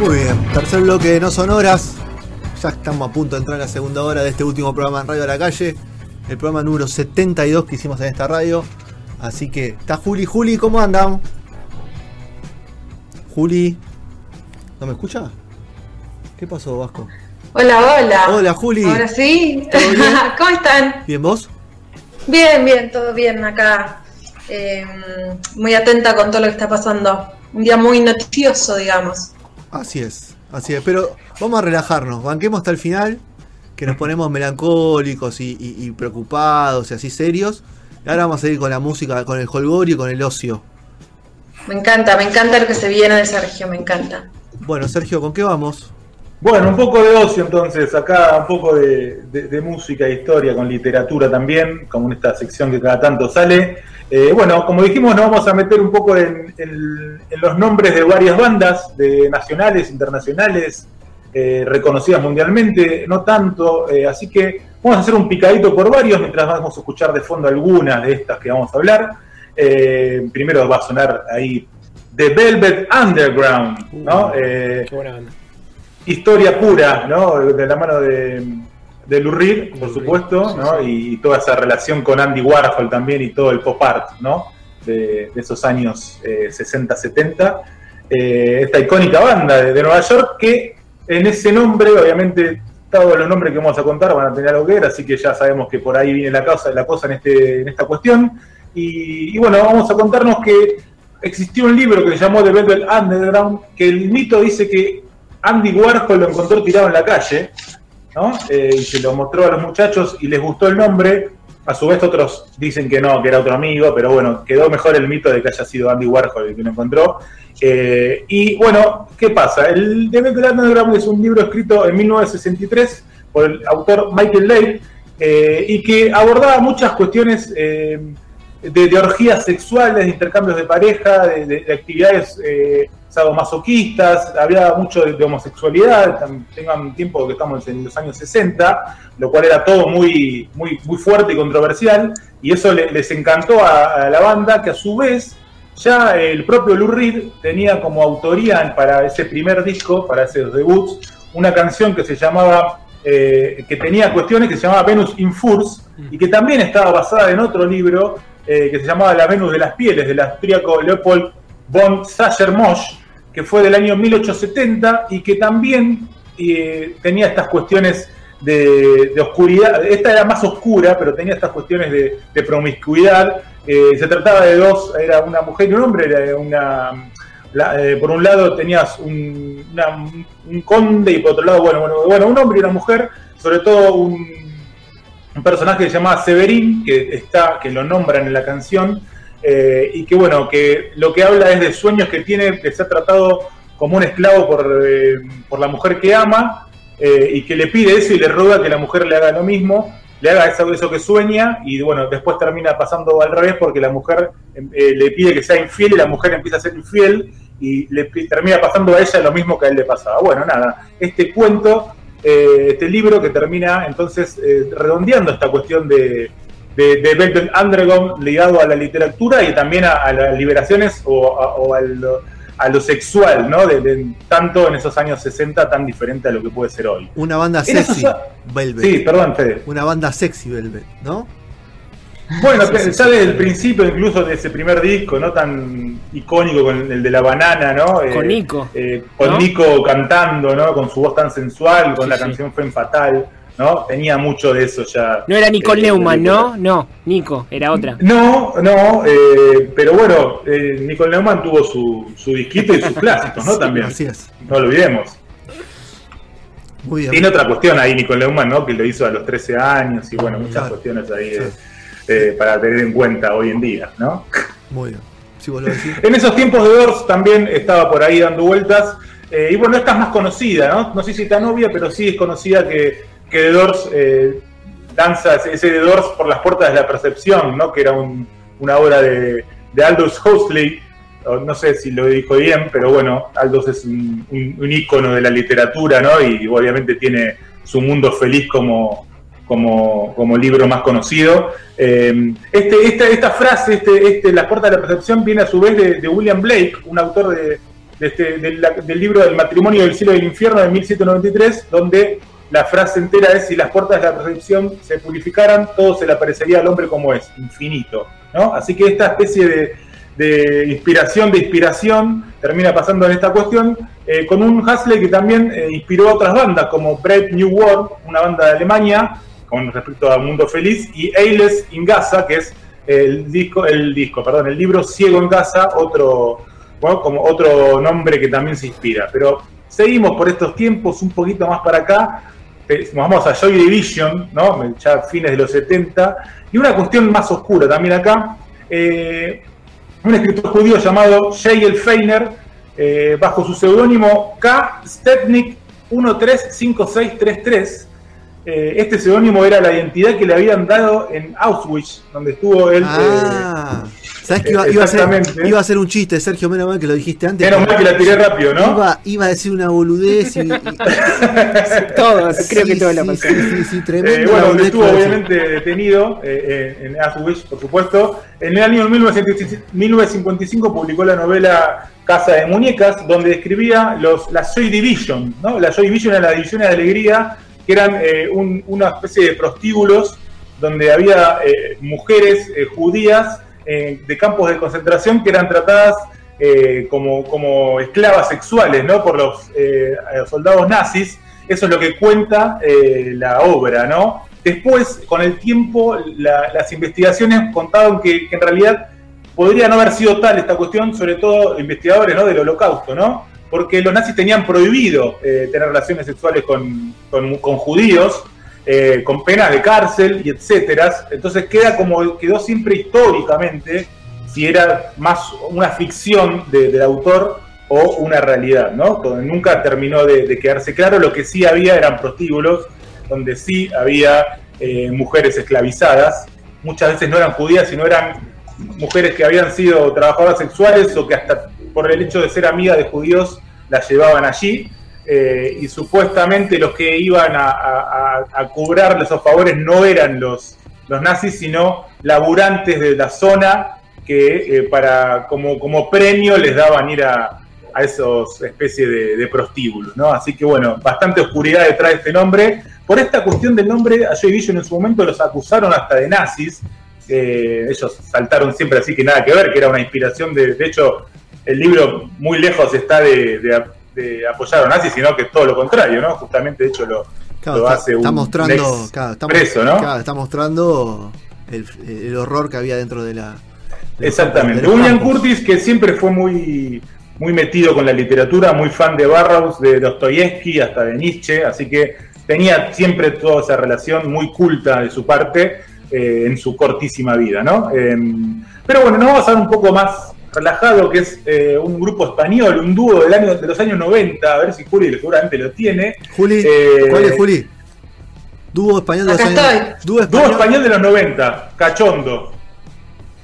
Muy bien, tercer bloque de No Sonoras. Ya estamos a punto de entrar en la segunda hora de este último programa en Radio a la Calle. El programa número 72 que hicimos en esta radio. Así que está Juli. Juli, ¿cómo andan? Juli. ¿No me escucha? ¿Qué pasó, Vasco? Hola, hola. Hola, Juli. Ahora sí. ¿Cómo están? ¿Bien vos? Bien, bien, todo bien acá. Eh, muy atenta con todo lo que está pasando. Un día muy noticioso, digamos. Así es, así es. Pero vamos a relajarnos, banquemos hasta el final, que nos ponemos melancólicos y, y- y preocupados y así serios. Y ahora vamos a ir con la música, con el holgorio y con el ocio. Me encanta, me encanta lo que se viene de Sergio, me encanta. Bueno, Sergio, ¿con qué vamos? Bueno, un poco de ocio entonces, acá un poco de, de- de música e historia con literatura también, como en esta sección que cada tanto sale. Eh, bueno, como dijimos, nos vamos a meter un poco en, en- en los nombres de varias bandas, de nacionales, internacionales, eh, reconocidas mundialmente, no tanto, eh, así que vamos a hacer un picadito por varios mientras vamos a escuchar de fondo algunas de estas que vamos a hablar. Primero va a sonar ahí The Velvet Underground, ¿no? Qué buena banda. Historia pura, ¿no? De la mano de, de por supuesto, ¿no? Y, toda esa relación con Andy Warhol también y todo el pop art, ¿no? De, de esos años eh, 60-70. Eh, esta icónica banda de, de Nueva York que en ese nombre, obviamente, todos los nombres que vamos a contar van a tener algo que ver, así que ya sabemos que por ahí viene la, causa, la cosa en, este, en esta cuestión. Y, y bueno, vamos a contarnos que existió un libro que se llamó The Velvet Underground, que el mito dice que Andy Warhol lo encontró tirado en la calle, ¿no? Eh, y se lo mostró a los muchachos y les gustó el nombre. A su vez otros dicen que no, que era otro amigo, pero bueno, quedó mejor el mito de que haya sido Andy Warhol el que lo encontró. Eh, y bueno, ¿qué pasa? El The Velvet Underground es un libro escrito en 1963 por el autor Michael Lake eh, y que abordaba muchas cuestiones de, orgías sexuales, de intercambios de pareja, de, de- de actividades eh, sadomasoquistas, había mucho de, homosexualidad, tengan tiempo que estamos en los años 60, lo cual era todo muy, muy, muy fuerte y controversial, y eso le- les encantó a, la banda, que a su vez ya el propio Lou tenía como autoría para ese primer disco, para ese debut, una canción que se llamaba, eh, que tenía cuestiones que se llamaba Venus in Furs, y que también estaba basada en otro libro eh, que se llamaba La Venus de las Pieles, del austríaco Leopold von Sacher-Mosch, que fue del año 1870 y que también eh, tenía estas cuestiones de, oscuridad. Esta era más oscura, pero tenía estas cuestiones de, promiscuidad. Eh, se trataba de dos, era una mujer y un hombre, era una... por un lado tenías un, un conde y por otro lado, bueno, bueno, bueno, un hombre y una mujer, sobre todo un, un personaje que se llama Severín, que está, que lo nombran en la canción, eh, y que bueno, que lo que habla es de sueños que tiene de ser tratado como un esclavo por, eh, por la mujer que ama, eh, y que le pide eso y le ruega que la mujer le haga lo mismo, le haga eso, eso que sueña, y bueno, después termina pasando al revés porque la mujer le pide que sea infiel y la mujer empieza a ser infiel, y le termina pasando a ella lo mismo que a él le pasaba. Bueno, nada, este cuento eh, este libro que termina entonces eh, redondeando esta cuestión de, de, de Velvet Underground ligado a la literatura y también a, a las liberaciones o, a, o a lo, a lo sexual, ¿no? De, de- tanto en esos años 60 tan diferente a lo que puede ser hoy. Una banda sexy, Velvet. Sí, perdón, Fede. Una banda sexy, Velvet, ¿no? Bueno, desde el principio, incluso de ese primer disco, ¿no? Tan icónico con el de la banana, ¿no? Con Eh, Nico. eh, con ¿no? Nico cantando, ¿no? Con su voz tan sensual, con Sí, la sí. canción Fue Fatal, ¿no? Tenía mucho de eso ya. No era Nicole Eh, Neumann, ¿no? No, Nico, era otra. No, no, eh, pero bueno, eh, Nicole Neumann tuvo su, su disquito y sus clásicos, ¿no? También. Así es. No lo olvidemos. Muy bien. Tiene otra cuestión ahí, Nicole Neumann, ¿no? Que lo hizo a los 13 años y bueno, muchas Claro. cuestiones ahí de, Sí. Eh, para tener en cuenta hoy en día, ¿no? Muy bien. Si vos lo decís. En esos tiempos de Doors también estaba por ahí dando vueltas. eh, y bueno, esta es más conocida, ¿no? No sé si tan obvia, pero sí es conocida que, que The Doors eh, danza ese The Doors por las puertas de la percepción, ¿no? Que era un- una obra de, de Aldous Huxley. No sé si lo dijo bien, pero bueno, Aldous es un, un, un ícono de la literatura, ¿no? Y obviamente tiene su mundo feliz como, como, como libro más conocido. Eh, este, esta, esta frase, este, este, La puerta de la percepción, viene a su vez de, de William Blake, un autor de, de este- del, del libro del matrimonio del cielo y del infierno de 1793, donde la frase entera es, si las puertas de la percepción se purificaran, todo se le aparecería al hombre como es, infinito. ¿no? Así que esta especie de, de inspiración de inspiración termina pasando en esta cuestión eh, con un Hasley que también eh, inspiró a otras bandas como Brave New World, una banda de Alemania con respecto a Mundo Feliz y Ailes in Gaza, que es el disco, el disco, perdón, el libro Ciego en Gaza, otro, bueno, como otro nombre que también se inspira. Pero seguimos por estos tiempos un poquito más para acá. Eh, Nos vamos a Joy Division, ¿no? ya fines de los 70, y una cuestión más oscura también acá. Eh, un escritor judío llamado Yael Feiner, eh, bajo su seudónimo K. Stepnik 135633. Eh, este seudónimo era la identidad que le habían dado en Auschwitz, donde estuvo él. Ah, ¿sabes que iba, iba a ser, Exactamente. iba a ser un chiste, Sergio? Menos mal que lo dijiste antes. Menos mal que la tiré rápido, ¿no? Iba, iba a decir una boludez y. y- Todos, creo que sí, todos la sí, pasaron. sí, sí, sí, Eh, tremendo. bueno, donde estuvo obviamente detenido eh, eh, en Auschwitz, por supuesto. En el año 1955 1955 publicó la novela Casa de Muñecas, donde describía los, la Joy Division. ¿no? La Joy Division era la división de alegría, que eran eh, un- una especie de prostíbulos donde había eh, mujeres eh, judías eh, de campos de concentración que eran tratadas eh, como, como esclavas sexuales ¿no? por los eh, soldados nazis. Eso es lo que cuenta la obra, ¿no? Después, con el tiempo, la- las investigaciones contaban que, que en realidad podría no haber sido tal esta cuestión, sobre todo investigadores ¿no? del holocausto, ¿no? Porque los nazis tenían prohibido eh, tener relaciones sexuales con, con- judíos, eh, con penas de cárcel y etcétera. Entonces queda como, quedó siempre históricamente si era más una ficción de- del autor o una realidad, ¿no? Nunca terminó de, de quedarse claro. Lo que sí había eran prostíbulos, donde sí había eh, mujeres esclavizadas. Muchas veces no eran judías, sino eran mujeres que habían sido trabajadoras sexuales o que hasta por el hecho de ser amigas de judíos las llevaban allí. Eh, y supuestamente los que iban a, a, esos favores no eran los, nazis, sino laburantes de la zona que eh, para como, premio les daban ir a, a esos especies de, de prostíbulos, ¿no? Así que bueno, bastante oscuridad detrás de este nombre. Por esta cuestión del nombre, a Joy Division en su momento los acusaron hasta de nazis. Eh, ellos saltaron siempre así que nada que ver, que era una inspiración de. De hecho, el libro muy lejos está de, de- de apoyar a los nazis, sino que todo lo contrario, ¿no? Justamente, de hecho, lo, Claro, lo hace está un mostrando, ex claro, está, preso, ¿no? claro, está mostrando el, el horror que había dentro de la. de Exactamente. William campos. Curtis, que siempre fue muy, muy metido con la literatura, muy fan de Barrows, de Dostoyevsky, hasta de Nietzsche, así que tenía siempre toda esa relación muy culta de su parte eh, en su cortísima vida, ¿no? Eh, pero bueno, nos vamos a ver un poco más relajado, que es eh, un grupo español, un dúo del año, de los años 90, a ver si Juli seguramente lo tiene. Juli, Eh, ¿cuál es Juli? Dúo español de los Acá años. estoy. Dúo Dúo español. español de los 90, Cachondo.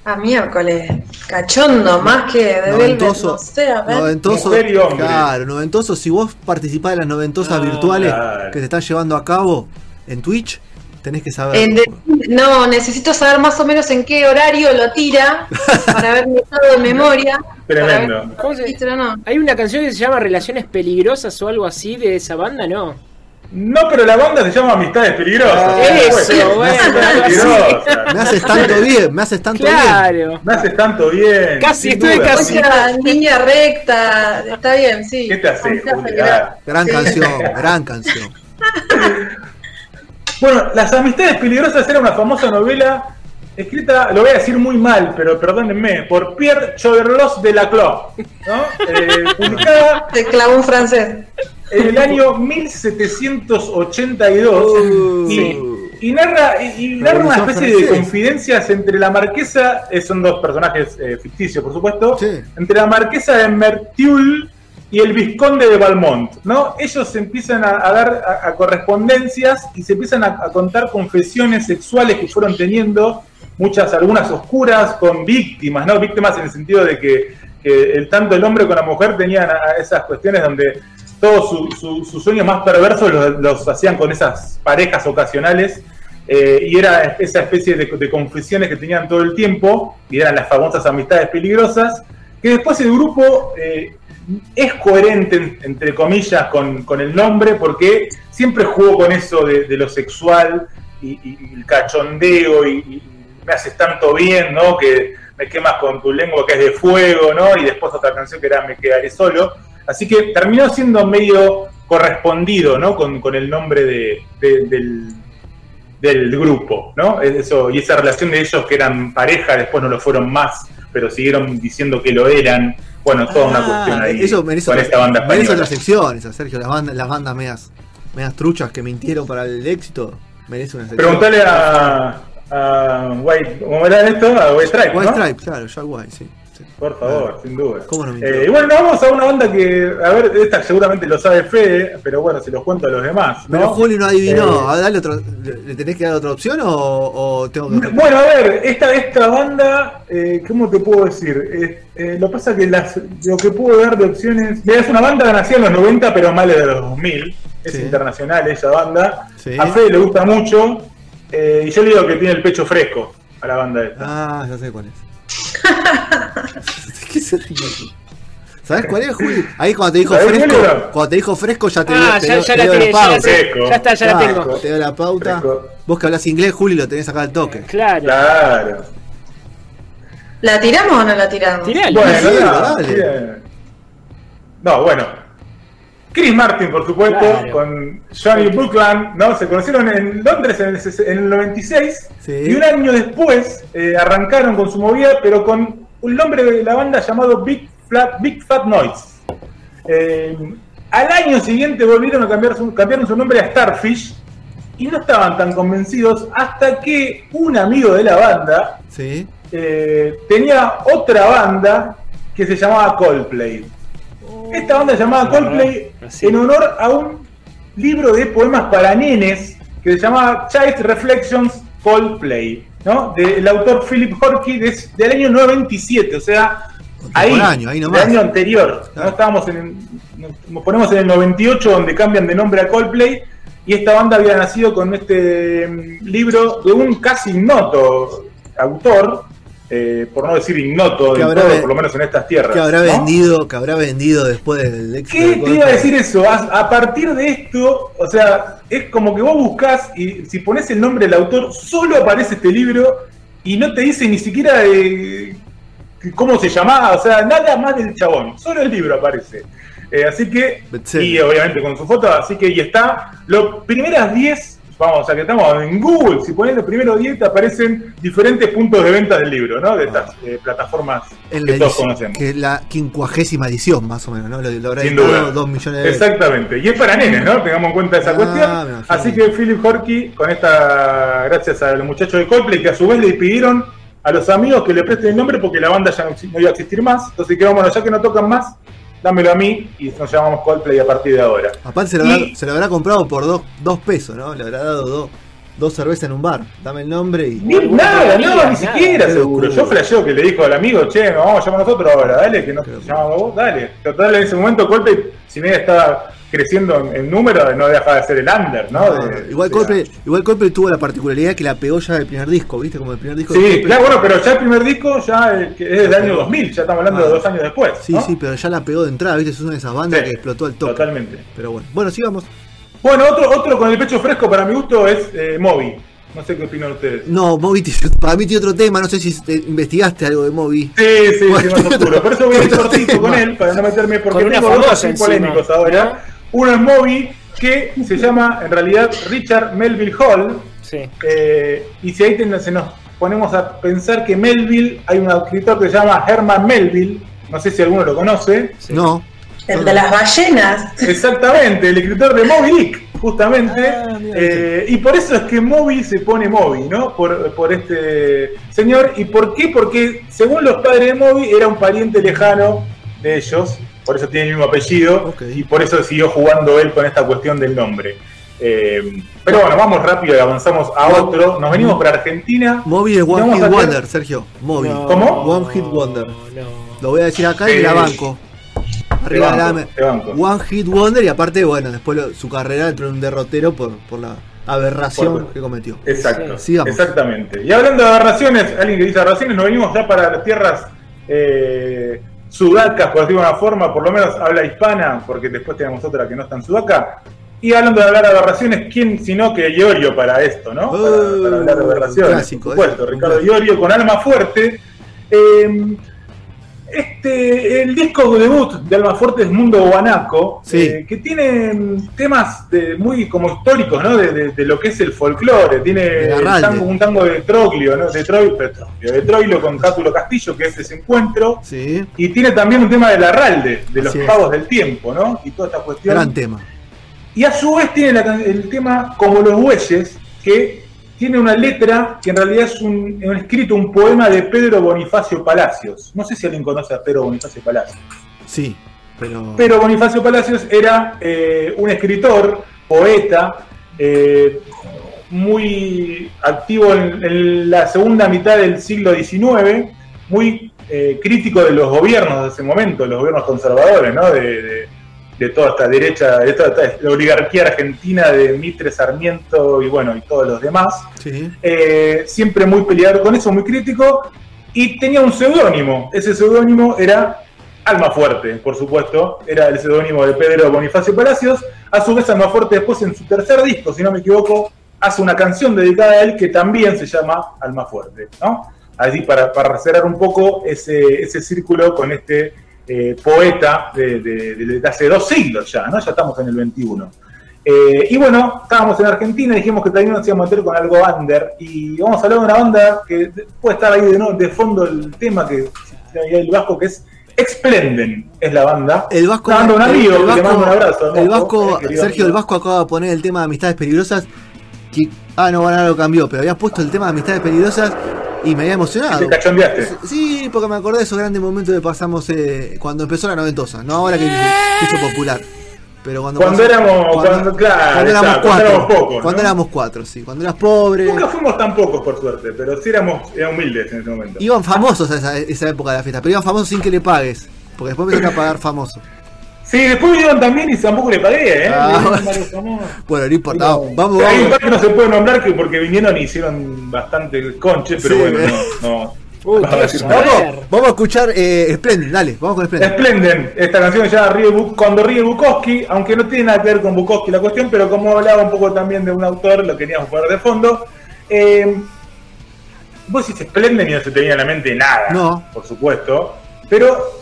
Ah, miércoles. Cachondo, más que de Velvet, Noventoso, no sé, a ver. noventoso, Mujer y hombre. claro, noventoso. Si vos participás de las noventosas Ah, virtuales claro. que se están llevando a cabo en Twitch, tenés que saber. En de- no, necesito saber más o menos en qué horario lo tira para verme todo de memoria. Tremendo. Para ver ¿Cómo se- el título, no. Hay una canción que se llama Relaciones Peligrosas o algo así de esa banda, ¿no? No, pero la banda se llama Amistades Peligrosas. Ah, eso, bueno. Peligrosas. Me haces tanto bien, me haces tanto bien. Claro. Me haces tanto bien. Casi, estuve duda. casi. Línea recta, está bien, sí. ¿Qué te hace. Gran Sí. canción, gran canción. Bueno, Las Amistades Peligrosas era una famosa novela escrita, lo voy a decir muy mal, pero perdónenme, por Pierre Choderlos de la Clos, ¿no? Eh, publicada Te clavó un francés. en el año 1782 Uh. y y narra, y, y narra una especie de confidencias entre la marquesa, eh, son dos personajes eh, ficticios por supuesto, Sí. entre la marquesa de Mertiul y el vizconde de Valmont, ¿no? Ellos se empiezan a, dar a, correspondencias y se empiezan a, contar confesiones sexuales que fueron teniendo, muchas, algunas oscuras, con víctimas, ¿no? Víctimas en el sentido de que, el, tanto el hombre como la mujer tenían esas cuestiones donde todos su- su- sus sueños más perversos los, hacían con esas parejas ocasionales. eh, y era esa especie de, de confesiones que tenían todo el tiempo, y eran las famosas amistades peligrosas, que después el grupo eh, es coherente, en- entre comillas, con, con el nombre, porque siempre jugó con eso de, lo sexual y, el cachondeo y, me haces tanto bien, ¿no? Que me quemas con tu lengua que es de fuego, ¿no? Y después otra canción que era Me quedaré solo. Así que terminó siendo medio correspondido, ¿no? Con, con el nombre de- del, del grupo, ¿no? Eso, y esa relación de ellos que eran pareja, después no lo fueron más, pero siguieron diciendo que lo eran. Bueno, toda una Ah, cuestión ahí eso merece, con otra- esta banda merece otra sección, esa, Sergio. Las bandas, las bandas medias, medias truchas que mintieron para el éxito. Merece una sección. Preguntale a, a White, ¿cómo era esto? A White Stripes, White ¿no? Stripes, claro, Jack White, sí. Por favor, sin duda. ¿Cómo no? Eh, y bueno, vamos a una banda que, a ver, esta seguramente lo sabe Fede, pero bueno, se los cuento a los demás. ¿no? Pero Juli no adivinó. Eh, A ver, dale otro, ¿Le tenés que dar otra opción o, o tengo que.? Bueno, a ver, esta, esta banda, eh, ¿cómo te puedo decir? Eh, eh, lo que pasa que las, lo que puedo dar de opciones. Es una banda que nació en los 90, pero mal de los 2000. Es Sí. internacional esa banda. Sí. A Fede le gusta mucho. eh, y yo le digo que tiene el pecho fresco a la banda esta. Ah, ya sé cuál es. ¿Qué se ríe? ¿Sabés cuál es, Juli? Ahí cuando te dijo ¿Sabés fresco, cuando te dijo fresco ya te Ah, dio- te ya, dio- ya te la dio tenés, ya la pauta. sé. Fresco. Ya está, ya la Ah, tengo. Te dio la pauta. Fresco. Vos que hablas inglés, Juli, lo tenés acá al toque. Claro. Claro. ¿La tiramos o no la tiramos? Tiralo. Bueno, Sí, no, dale. No, bueno. Chris Martin, por supuesto, Claro. con Johnny Buckland, ¿no? Se conocieron en Londres en el, ses- en el 96 Sí. y un año después eh, arrancaron con su movida, pero con un nombre de la banda llamado Big, Flat, Big Fat Noise. Eh, al año siguiente volvieron a cambiar su, cambiaron su nombre a Starfish y no estaban tan convencidos hasta que un amigo de la banda Sí. eh, tenía otra banda que se llamaba Coldplay. Esta banda se llamaba Coldplay Así. en honor a un libro de poemas para nenes que se llamaba Child Reflections Coldplay, ¿no? Del autor Philip Horky des- del año 97, o sea, ahí, Contemporáneo, ahí nomás. del año anterior. Claro. ¿no? Estábamos en el- nos ponemos en el 98 donde cambian de nombre a Coldplay y esta banda había nacido con este mm, libro de un casi ignoto autor, eh, por no decir ignoto del habrá todo, por lo menos en estas tierras. Que habrá ¿no? vendido, que habrá vendido después del éxito. ¿Qué de te iba a decir eso? A, a partir de esto, o sea, es como que vos buscás y si pones el nombre del autor, solo aparece este libro y no te dice ni siquiera eh, cómo se llamaba, o sea, nada más del chabón, solo el libro aparece. Eh, así que, y obviamente con su foto, así que y está, las primeras 10, vamos, o sea que estamos en Google, si pones los primeros 10 te aparecen diferentes puntos de venta del libro, ¿no? De estas eh, plataformas En que todos edición, conocemos. que es la quincuagésima edición, más o menos, ¿no? Lo, lo habrá Sin duda. dos millones de. Exactamente. Y es para nenes, ¿no? Tengamos en cuenta esa Ah, cuestión. Así que Philip Horky, con esta, gracias a los muchachos de Coldplay, que a su vez le pidieron a los amigos que le presten el nombre porque la banda ya no, no iba a existir más. Entonces, que vámonos, ya que no tocan más, dámelo a mí y nos llamamos Coldplay a partir de ahora. Aparte se lo, habrá, se lo habrá comprado por dos, dos pesos, ¿no? Le habrá dado dos, dos cervezas en un bar. Dame el nombre y. Ni, nada, no, ni nada. siquiera seguro. Yo flasheo que le dijo al amigo, che, nos vamos a llamar nosotros ahora, dale, que no locura. llamamos vos, dale. Total, en ese momento Coldplay, si bien estaba creciendo en, número, no deja de ser el under, ¿no? No, De- igual, de- Coldplay, igual Coldplay tuvo la particularidad que la pegó ya del primer disco, ¿viste? Como el primer disco de Sí, Coldplay. claro, bueno, pero ya el primer disco ya eh, es del año 2000, ya estamos hablando Ah. de dos años después. Sí, ¿no? sí, pero ya la pegó de entrada, ¿viste? Es una de esas bandas Sí, que explotó el toque. Totalmente. Pero bueno, bueno, sigamos. Bueno, otro, otro con el pecho fresco para mi gusto es eh, Moby. No sé qué opinan ustedes. No, Moby, para mí tiene otro tema, no sé si te- investigaste algo de Moby. Sí, sí, sí, más oscuro. Por eso voy a ir cortito con él, para no meterme, porque Con tengo dos así polémicos ahora. Uno es Moby, que se llama en realidad Richard Melville Hall. Sí. eh, y si ahí ten- se nos ponemos a pensar que Melville, hay un escritor que se llama Herman Melville, no sé si alguno lo conoce. No. El de las ballenas. Exactamente, el escritor de Moby Dick. justamente. Ah, eh, y por eso es que Moby se pone Moby, ¿no? Por, por este señor. ¿Y por qué? Porque según los padres de Moby era un pariente lejano de ellos, por eso tiene el mismo apellido, y por eso siguió jugando él con esta cuestión del nombre. Eh, pero bueno, vamos rápido y avanzamos a otro. Nos venimos para Argentina. Moby es One Hit hacer- Wonder, Sergio. Moby. No, ¿Cómo? One Hit Wonder. No. Lo voy a decir acá y la banco. Arriba de la. One Hit Wonder y aparte, bueno, después lo- su carrera entró en un derrotero por, por la aberración Por- que cometió. Exacto, sigamos. exactamente. Y hablando de aberraciones, alguien que dice aberraciones, nos venimos ya para las tierras eh, sudacas, por decirlo de alguna forma, por lo menos habla hispana, porque después tenemos otra que no está en sudaca. Y hablando de hablar de aberraciones, ¿quién sino que Iorio para esto, no? Para, Uh, para hablar de aberraciones, clásico, por supuesto. un Ricardo. Iorio con Alma Fuerte. Eh, este, el disco debut de Alma Fuerte es Mundo Guanaco, Sí. eh, que tiene temas de- muy como históricos, ¿no? De, de- de lo que es el folclore. Tiene un tango, un tango de Troglio, ¿no? De, Troi- de Troilo con Cátulo Castillo, que es ese encuentro. Sí, Y tiene también un tema de la Ralde, de los pavos del tiempo, ¿no? Y toda esta cuestión. gran tema. Y a su vez tiene la el tema Como los bueyes, que tiene una letra que en realidad es un, un escrito, un poema de Pedro Bonifacio Palacios. No sé si alguien conoce a Pedro Bonifacio Palacios. Sí, pero. Pero Bonifacio Palacios era eh, un escritor, poeta, eh, muy activo en, en la segunda mitad del siglo XIX, muy eh, crítico de los gobiernos de ese momento, los gobiernos conservadores, ¿no? De, de- de toda esta derecha, de toda esta la oligarquía argentina de Mitre, Sarmiento y bueno, y todos los demás. Sí, Eh, siempre muy peleador con eso, muy crítico, y tenía un seudónimo. Ese seudónimo era Alma Fuerte, por supuesto, era el seudónimo de Pedro Bonifacio Palacios. A su vez, Alma Fuerte después en su tercer disco, si no me equivoco, hace una canción dedicada a él que también se llama Alma Fuerte, ¿no? Así para, para cerrar un poco ese, ese círculo con este eh, poeta de, de- de- de hace dos siglos ya, ¿no? Ya estamos en el 21. Eh, y bueno, estábamos en Argentina, dijimos que también nos íbamos a meter con algo under. Y vamos a hablar de una banda que puede estar ahí de, no- de fondo el tema que el Vasco, que es Explenden, es la banda. El Vasco. Está dando un amigo, el que le mando un abrazo. el Vasco, Vasco- eh, Sergio, amigo. el Vasco acaba de poner el tema de amistades peligrosas. que- ah, no, ahora lo cambió, pero había puesto el tema de amistades peligrosas y me había emocionado. Te cachondeaste. Sí, porque me acordé de esos grandes momentos que pasamos eh, cuando empezó la noventosa, no ahora que hizo popular. Pero cuando, Cuando pasó- éramos- cuando- claro, cuando éramos cuando cuatro, éramos pocos, cuando ¿no? éramos cuatro, sí, cuando eras pobre, Nunca fuimos tan pocos, por suerte, pero sí éramos era humildes en ese momento. iban famosos a esa, esa época de la fiesta, pero iban famosos sin que le pagues, porque después empezaron a pagar famosos. Sí, después vinieron también y tampoco le pagué, ¿eh? Ah, bueno. no importa, vamos, vamos. Hay un par que no se puede nombrar que porque vinieron y hicieron bastante conche, pero Sí, bueno, eh. no, Vamos. Vamos, vamos a escuchar eh, Splendid, dale, vamos con Splendid. Esplenden, esta canción llama Ríe Cuando ríe Bukowski, aunque no tiene nada que ver con Bukowski la cuestión, pero como hablaba un poco también de un autor, lo queríamos poner de fondo. Eh, vos decís Splenden y no se te viene a la mente nada, No. por supuesto, pero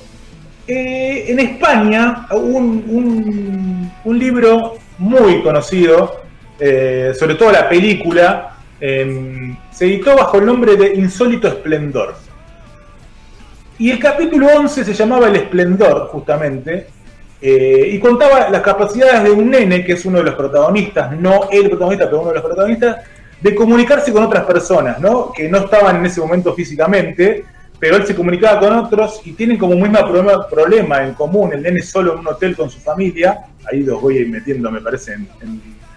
eh, en España un, un- libro muy conocido, eh, sobre todo la película, eh, se editó bajo el nombre de Insólito Esplendor. Y el capítulo 11 se llamaba El Esplendor, justamente, eh, y contaba las capacidades de un nene, que es uno de los protagonistas, no el protagonista, pero uno de los protagonistas, de comunicarse con otras personas, ¿no? Que no estaban en ese momento físicamente, pero él se comunicaba con otros y tienen como mismo problema, problema en común, el nene solo en un hotel con su familia, ahí los voy a ir metiendo, me parece,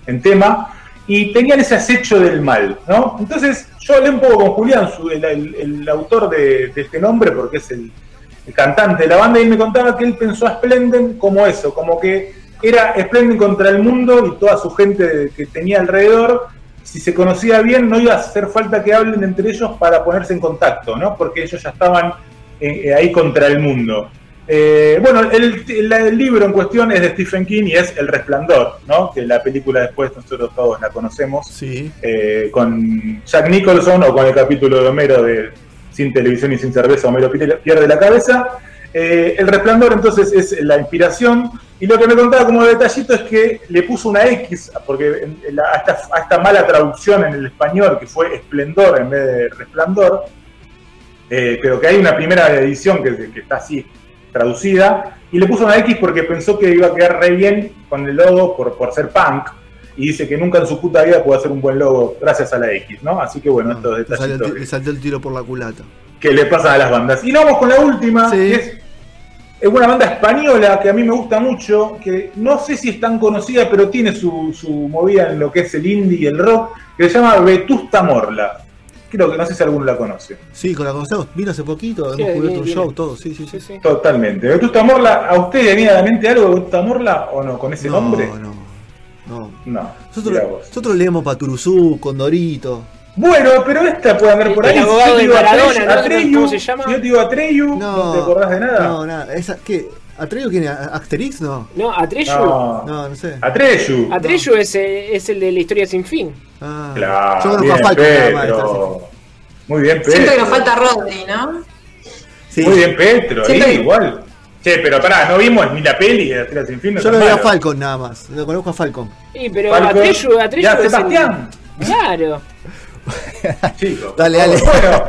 en, tema, y tenían ese acecho del mal, ¿no? Entonces, yo hablé un poco con Julián, el, autor de, este nombre, porque es el, el cantante de la banda, y me contaba que él pensó a Splendid como eso, como que era Splendid contra el mundo y toda su gente que tenía alrededor. Si se conocía bien, no iba a hacer falta que hablen entre ellos para ponerse en contacto, ¿no? Porque ellos ya estaban eh, eh, ahí contra el mundo. Eh, bueno, el, el- el libro en cuestión es de Stephen King y es El Resplandor, ¿no? Que la película después nosotros todos la conocemos Sí, eh, con Jack Nicholson o con el capítulo de Homero de Sin televisión y sin cerveza, Homero pierde la cabeza. El resplandor entonces es la inspiración y lo que me contaba como detallito es que le puso una X, porque la- a, esta, a esta mala traducción en el español que fue esplendor en vez de resplandor, eh, pero que hay una primera edición que, que está así traducida, y le puso una X porque pensó que iba a quedar re bien con el logo por, por ser punk. y dice que nunca en su puta vida puede hacer un buen logo gracias a la X, ¿no? Así que bueno, estos salió el detallitos le saltó el tiro por la culata. que le pasan a las bandas. Y vamos con la última, Sí. que es, es una banda española que a mí me gusta mucho, que no sé si es tan conocida, pero tiene su, su movida en lo que es el indie y el rock, que se llama Vetusta Morla. Creo que no sé si alguno la conoce. Sí, con la conocemos. Vino hace poquito, Sí, hemos cubierto viene, un show, todo. Sí, sí, sí. Sí, sí. Totalmente. Vetusta Morla, ¿a usted le viene a la mente algo de Vetusta Morla o no? ¿Con ese no, nombre? no, no. No. Nosotros, nosotros leemos Paturuzú, Condorito. Bueno, pero esta puede andar por El ahí. yo digo Maradona, Atreyu- ¿no? Atreyu, ¿Cómo se llama? Si yo te digo Atreyu, No, ¿no te acordás de nada? No, nada. Esa, ¿Qué? ¿Atreyu quién es? ¿Asterix? No. No, Atreyu. No. No, no sé. Atreyu. Atreyu es, eh, es el de la historia sin fin. Ah, Claro, yo conozco bien, a Falcon nada. Muy bien, Petro. Siento que nos falta Rodri, ¿no? Sí. Muy bien, Petro, ahí que- igual. Che, pero pará, no vimos ni la peli de Estrella sin fin. no Yo lo veo a. Falcon nada más. Lo conozco a Falcon. Sí, pero Falcon. Atreyu, Atreyu Ya, es el- Sebastián. Claro. Chicos. Dale, dale. Bueno,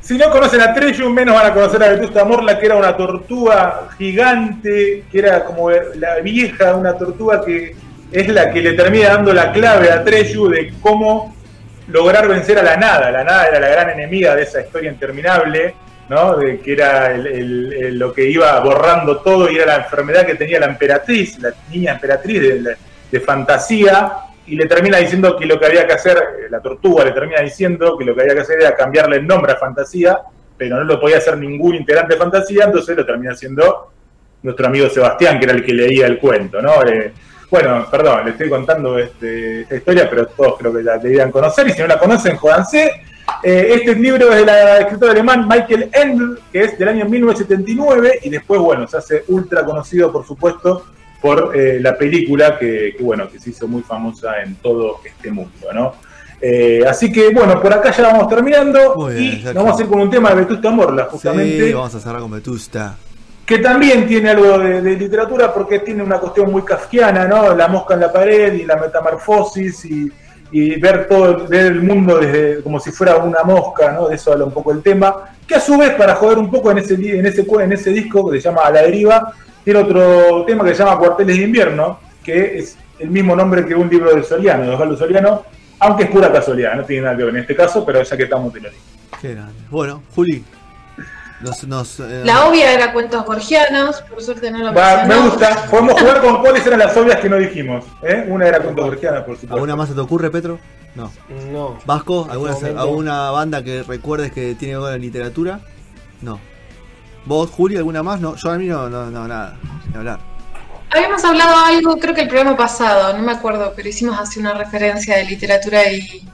si no conocen a Treyu, menos van a conocer a Vetusta Morla, que era una tortuga gigante, que era como la vieja, una tortuga que es la que le termina dando la clave a Treyu de cómo lograr vencer a la nada. La nada era la gran enemiga de esa historia interminable, ¿no? De que era el- el- el- lo que iba borrando todo y era la enfermedad que tenía la emperatriz, la niña emperatriz de fantasía, y le termina diciendo que lo que había que hacer, eh, la tortuga le termina diciendo que lo que había que hacer era cambiarle el nombre a fantasía, pero no lo podía hacer ningún integrante de fantasía, entonces lo termina haciendo nuestro amigo Sebastián, que era el que leía el cuento, ¿no? Eh, bueno, perdón, le estoy contando este- esta historia, pero todos creo que la debían conocer, y si no la conocen, jódanse. Eh, este libro es de la escritora alemán Michael Ende, que es del año 1979, y después, bueno, se hace ultra conocido, por supuesto, por eh, la película que, que, bueno, que se hizo muy famosa en todo este mundo, ¿no? Eh, así que, bueno, por acá ya vamos terminando, Muy bien, y Sergio. vamos a ir con un tema de Vetusta Morla, justamente Sí, vamos a cerrar con Vetusta. que también tiene algo de, de literatura porque tiene una cuestión muy kafkiana, ¿no? La mosca en la pared y la metamorfosis y, y ver todo, ver el mundo desde como si fuera una mosca, ¿no? De eso habla un poco el tema. Que a su vez, para joder un poco en ese, en ese, en ese disco que se llama A la deriva, tiene otro tema que se llama Cuarteles de invierno, que es el mismo nombre que un libro de Soriano, de Osvaldo Soriano, aunque es pura casualidad, no tiene nada que ver en este caso, pero ya que estamos. Qué grande. Bueno, Juli. Nos, nos, eh, La obvia era cuentos borgianos, por suerte no lo Va, me gusta. Podemos jugar con cuáles eran las obvias que no dijimos. ¿eh? Una era con Borgiana, por supuesto. ¿Alguna más se te ocurre, Petro? No. No. ¿Vasco? ¿Alguna, este. ¿Alguna banda que recuerdes que tiene algo de literatura? No. ¿Vos, Juli, alguna más? No, yo a mí no, no, no nada. Ni hablar. Habíamos hablado algo, creo que el programa pasado, no me acuerdo, pero hicimos así una referencia de literatura y,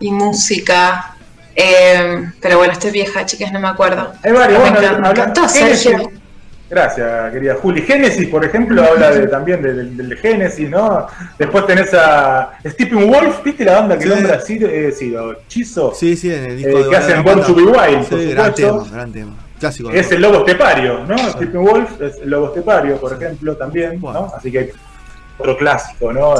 y música. Eh, pero bueno, estoy vieja, chicas, no me acuerdo. Hay varios. Me Bueno, me habla- encantó, Génesis. Sergio. Gracias, querida Juli. Génesis, por ejemplo, habla de- también de- del, del Génesis, ¿no? Después tenés a Stephen Wolf, ¿viste la banda que Sí. nombra Ciro, eh, Ciro, Chizo? Sí, sí, en el disco Eh, de que hacen Born to Be Wild, Sí, por gran tema, gran tema. Clásico. Es el lobo estepario, ¿no? Stephen Wolf es el lobo estepario, por ejemplo, también, Bueno. ¿no? Así que hay otro clásico, ¿no?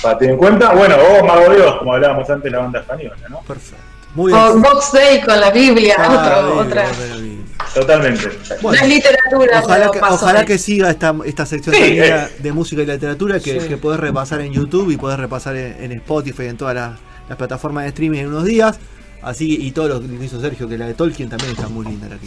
Para tener en cuenta. Bueno, o Mago Dios, como hablábamos antes, la banda española, ¿no? Perfecto. Muy bien. O Box Day con la Biblia, Ah, otro, otra. Totalmente. Bueno, no es literatura, Ojalá que, ojalá siga esta, esta sección Sí, eh. de música y literatura que, Sí. que podés repasar en YouTube y podés repasar en, en Spotify y en todas las, las plataformas de streaming en unos días. Así y todo lo que hizo Sergio, que la de Tolkien también está muy linda. La que